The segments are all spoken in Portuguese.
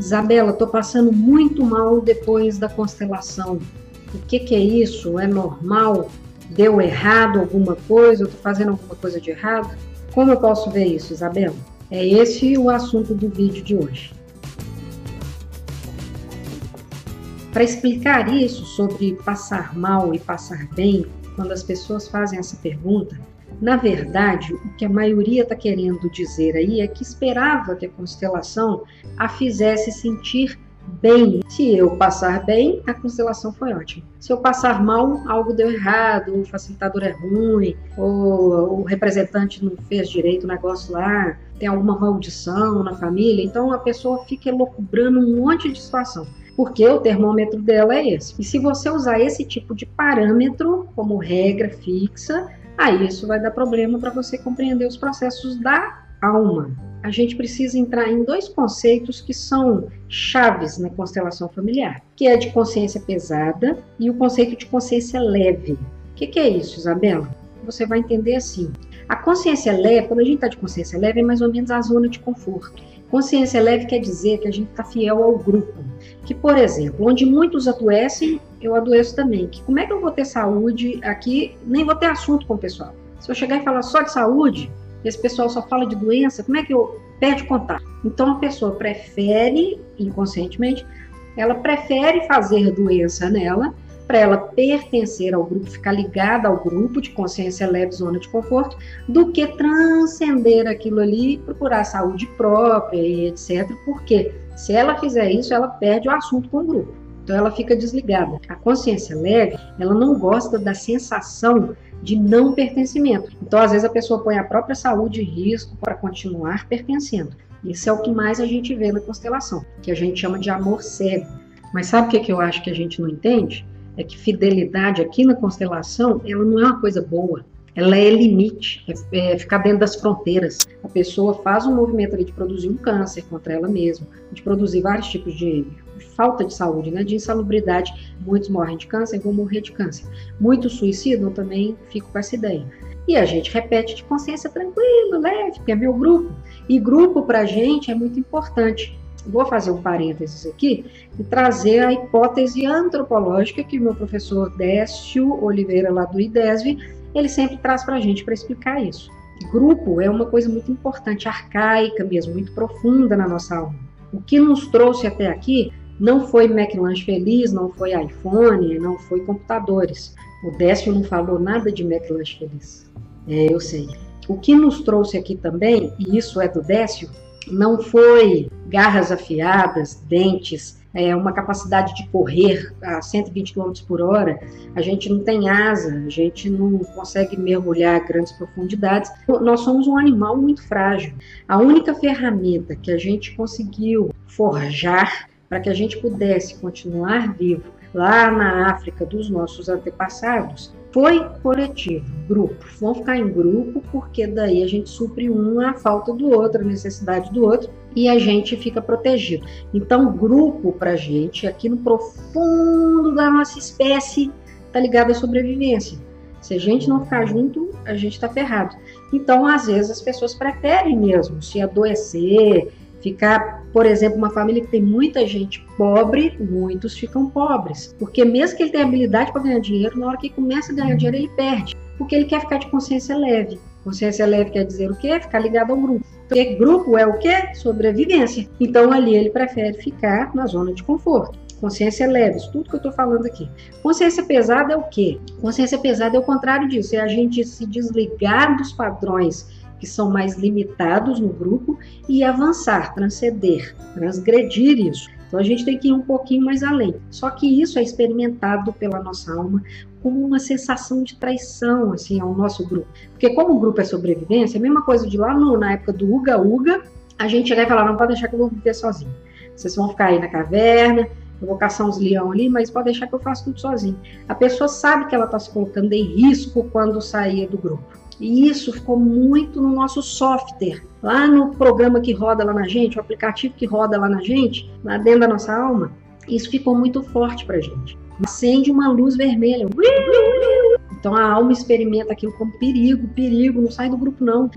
Isabela, estou passando muito mal depois da constelação. O que, que é isso? É normal? Deu errado alguma coisa? Eu estou fazendo alguma coisa de errado? Como eu posso ver isso, Isabela? É esse o assunto do vídeo de hoje. Para explicar isso sobre passar mal e passar bem, quando as pessoas fazem essa pergunta, na verdade, o que a maioria está querendo dizer aí é que esperava que a constelação a fizesse sentir bem. Se eu passar bem, a constelação foi ótima. Se eu passar mal, algo deu errado, o facilitador é ruim, ou o representante não fez direito o negócio lá, tem alguma maldição na família. Então a pessoa fica elocubrando um monte de situação porque o termômetro dela é esse. E se você usar esse tipo de parâmetro como regra fixa, aí isso vai dar problema para você compreender os processos da alma. A gente precisa entrar em dois conceitos que são chaves na constelação familiar, que é de consciência pesada e o conceito de consciência leve. O que, que é isso, Isabela? Você vai entender assim. A consciência leve, quando a gente está de consciência leve, é mais ou menos a zona de conforto. Consciência leve quer dizer que a gente está fiel ao grupo. Que, por exemplo, onde muitos adoecem, eu adoeço também. Que como é que eu vou ter saúde aqui? Nem vou ter assunto com o pessoal. Se eu chegar e falar só de saúde, esse pessoal só fala de doença, como é que eu perco contato? Então a pessoa prefere, inconscientemente, ela prefere fazer doença nela para ela pertencer ao grupo, ficar ligada ao grupo de consciência leve, zona de conforto, do que transcender aquilo ali, procurar saúde própria e etc. Porque se ela fizer isso, ela perde o assunto com o grupo. Então ela fica desligada. A consciência leve, ela não gosta da sensação de não pertencimento. Então, às vezes, a pessoa põe a própria saúde em risco para continuar pertencendo. Isso é o que mais a gente vê na constelação, que a gente chama de amor cego. Mas sabe o que, que eu acho que a gente não entende? é que fidelidade aqui na constelação, ela não é uma coisa boa. Ela é limite, é, é ficar dentro das fronteiras. A pessoa faz um movimento ali de produzir um câncer contra ela mesma, de produzir vários tipos de falta de saúde, né, de insalubridade. Muitos morrem de câncer, vão morrer de câncer. Muitos suicidam também, fico com essa ideia. E a gente repete de consciência tranquila, leve, porque é meu grupo. E grupo para a gente é muito importante. Vou fazer um parênteses aqui e trazer a hipótese antropológica que o meu professor Décio Oliveira, lá do IDESV, ele sempre traz para a gente para explicar isso. Grupo é uma coisa muito importante, arcaica mesmo, muito profunda na nossa alma. O que nos trouxe até aqui não foi McLanche Feliz, não foi iPhone, não foi computadores. O Décio não falou nada de McLanche Feliz. É, eu sei. O que nos trouxe aqui também, e isso é do Décio, não foi garras afiadas, dentes, é, uma capacidade de correr a 120 km por hora, a gente não tem asa, a gente não consegue mergulhar grandes profundidades. Nós somos um animal muito frágil. A única ferramenta que a gente conseguiu forjar para que a gente pudesse continuar vivo lá na África dos nossos antepassados foi coletivo, grupo. Vamos ficar em grupo porque daí a gente supre um a falta do outro, a necessidade do outro e a gente fica protegido. Então, grupo para gente, aqui no profundo da nossa espécie, tá ligado à sobrevivência. Se a gente não ficar junto, a gente está ferrado. Então, às vezes, as pessoas preferem mesmo se adoecer, Ficar, por exemplo, uma família que tem muita gente pobre, muitos ficam pobres. Porque mesmo que ele tenha habilidade para ganhar dinheiro, na hora que começa a ganhar dinheiro, ele perde. Porque ele quer ficar de consciência leve. Consciência leve quer dizer o quê? Ficar ligado ao grupo. Porque grupo é o quê? Sobrevivência. Então ali ele prefere ficar na zona de conforto. Consciência leve, isso tudo que eu estou falando aqui. Consciência pesada é o quê? Consciência pesada é o contrário disso, é a gente se desligar dos padrões que são mais limitados no grupo, e avançar, transcender, transgredir isso. Então a gente tem que ir um pouquinho mais além. Só que isso é experimentado pela nossa alma como uma sensação de traição assim ao nosso grupo. Porque como o grupo é sobrevivência, a mesma coisa de lá no, na época do Uga Uga, a gente chegar e não pode deixar que eu vou viver sozinho. Vocês vão ficar aí na caverna, eu vou caçar uns leão ali, mas pode deixar que eu faço tudo sozinho. A pessoa sabe que ela está se colocando em risco quando sair do grupo. E isso ficou muito no nosso software, lá no programa que roda lá na gente, o aplicativo que roda lá na gente, lá dentro da nossa alma. Isso ficou muito forte para gente. Acende uma luz vermelha. Então a alma experimenta aquilo como perigo, perigo, não sai do grupo não.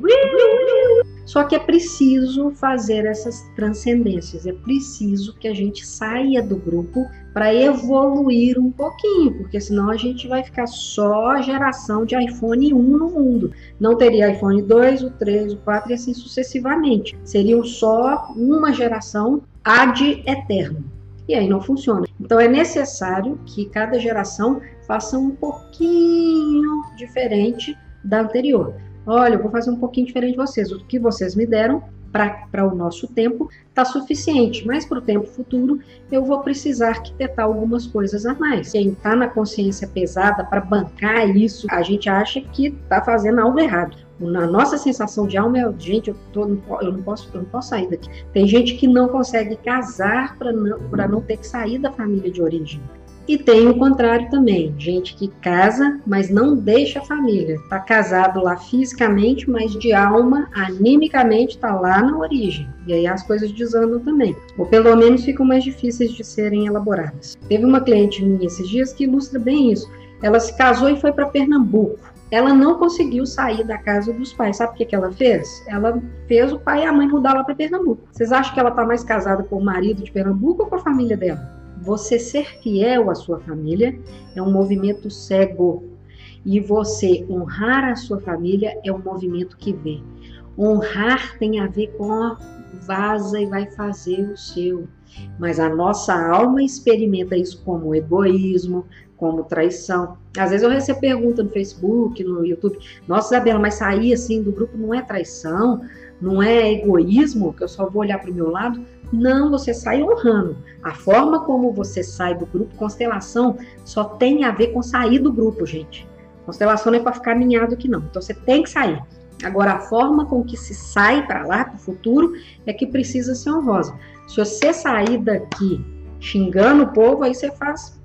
Só que é preciso fazer essas transcendências, é preciso que a gente saia do grupo para evoluir um pouquinho, porque senão a gente vai ficar só geração de iPhone 1 no mundo. Não teria iPhone 2, o 3, o 4 e assim sucessivamente. Seriam só uma geração ad eterno. E aí não funciona. Então é necessário que cada geração faça um pouquinho diferente da anterior. Olha, eu vou fazer um pouquinho diferente de vocês. O que vocês me deram para o nosso tempo está suficiente, mas para o tempo futuro eu vou precisar arquitetar algumas coisas a mais. Quem está na consciência pesada para bancar isso, a gente acha que está fazendo algo errado. Na nossa sensação de alma é, gente, eu, tô, eu, não posso, eu não posso sair daqui. Tem gente que não consegue casar para não, não ter que sair da família de origem. E tem o contrário também, gente que casa, mas não deixa a família. Está casado lá fisicamente, mas de alma, animicamente, está lá na origem. E aí as coisas desandam também. Ou pelo menos ficam mais difíceis de serem elaboradas. Teve uma cliente minha esses dias que ilustra bem isso. Ela se casou e foi para Pernambuco. Ela não conseguiu sair da casa dos pais. Sabe o que, que ela fez? Ela fez o pai e a mãe mudar lá para Pernambuco. Vocês acham que ela está mais casada com o marido de Pernambuco ou com a família dela? Você ser fiel à sua família é um movimento cego. E você honrar a sua família é um movimento que vê. Honrar tem a ver com a vaza e vai fazer o seu. Mas a nossa alma experimenta isso como egoísmo, como traição. Às vezes eu recebo pergunta no Facebook, no YouTube, nossa Isabela, mas sair assim do grupo não é traição, não é egoísmo, que eu só vou olhar para o meu lado. Não, você sai honrando. A forma como você sai do grupo, constelação, só tem a ver com sair do grupo, gente. Constelação não é para ficar alinhado aqui, não. Então você tem que sair. Agora, a forma com que se sai para lá, para o futuro, é que precisa ser honrosa. Se você sair daqui xingando o povo, aí você faz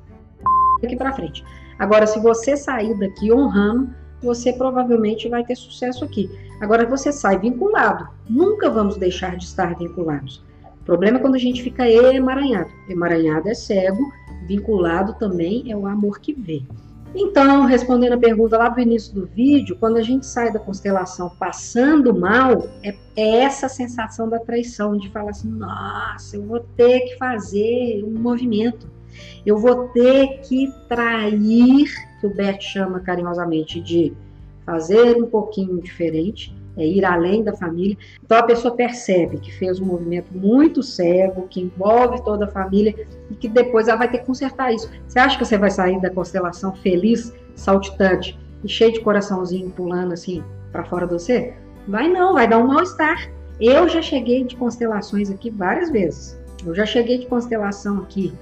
daqui para frente. Agora, se você sair daqui honrando, você provavelmente vai ter sucesso aqui. Agora, você sai vinculado. Nunca vamos deixar de estar vinculados problema é quando a gente fica emaranhado. Emaranhado é cego, vinculado também é o amor que vê. Então, respondendo a pergunta lá do início do vídeo, quando a gente sai da constelação passando mal, é, é essa sensação da traição, de falar assim: nossa, eu vou ter que fazer um movimento, eu vou ter que trair, que o Bert chama carinhosamente de fazer um pouquinho diferente, é ir além da família. Então a pessoa percebe que fez um movimento muito cego, que envolve toda a família e que depois ela vai ter que consertar isso. Você acha que você vai sair da constelação feliz, saltitante e cheio de coraçãozinho pulando assim para fora de você? Vai não, vai dar um mal-estar. Eu já cheguei de constelações aqui várias vezes. Eu já cheguei de constelação aqui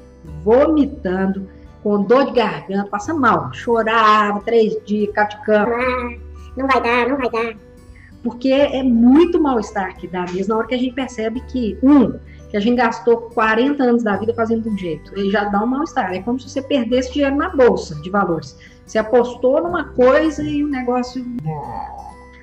vomitando, com dor de garganta, passa mal, chorava três dias, caticando. Ah, não vai dar, não vai dar porque é muito mal-estar que dá mesmo na hora que a gente percebe que, um, que a gente gastou 40 anos da vida fazendo um jeito, ele já dá um mal-estar. É como se você perdesse dinheiro na bolsa de valores. Você apostou numa coisa e o negócio.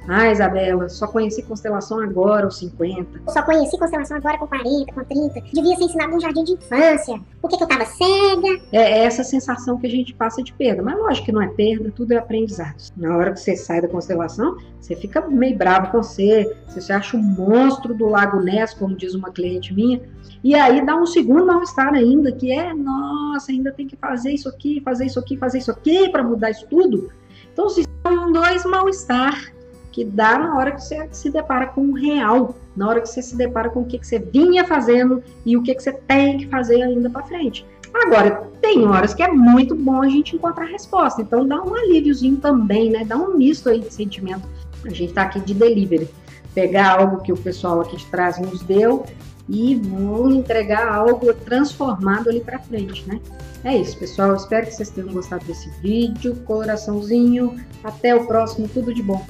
Ah, Isabela, só conheci constelação agora aos 50. Só conheci constelação agora com 40, com 30. Devia ser ensinado no jardim de infância. Por que, que eu tava cega? É, é essa sensação que a gente passa de perda. Mas lógico que não é perda, tudo é aprendizado. Na hora que você sai da constelação, você fica meio bravo com você. Você se acha um monstro do Lago Ness, como diz uma cliente minha. E aí dá um segundo mal-estar ainda, que é, nossa, ainda tem que fazer isso aqui, fazer isso aqui, fazer isso aqui para mudar isso tudo. Então, se são dois mal-estar que dá na hora que você se depara com o real, na hora que você se depara com o que, que você vinha fazendo e o que, que você tem que fazer ainda para frente. Agora, tem horas que é muito bom a gente encontrar resposta, então dá um alíviozinho também, né? Dá um misto aí de sentimento. A gente tá aqui de delivery. Pegar algo que o pessoal aqui de trás nos deu e vou entregar algo transformado ali para frente, né? É isso, pessoal. Espero que vocês tenham gostado desse vídeo. Coraçãozinho. Até o próximo. Tudo de bom.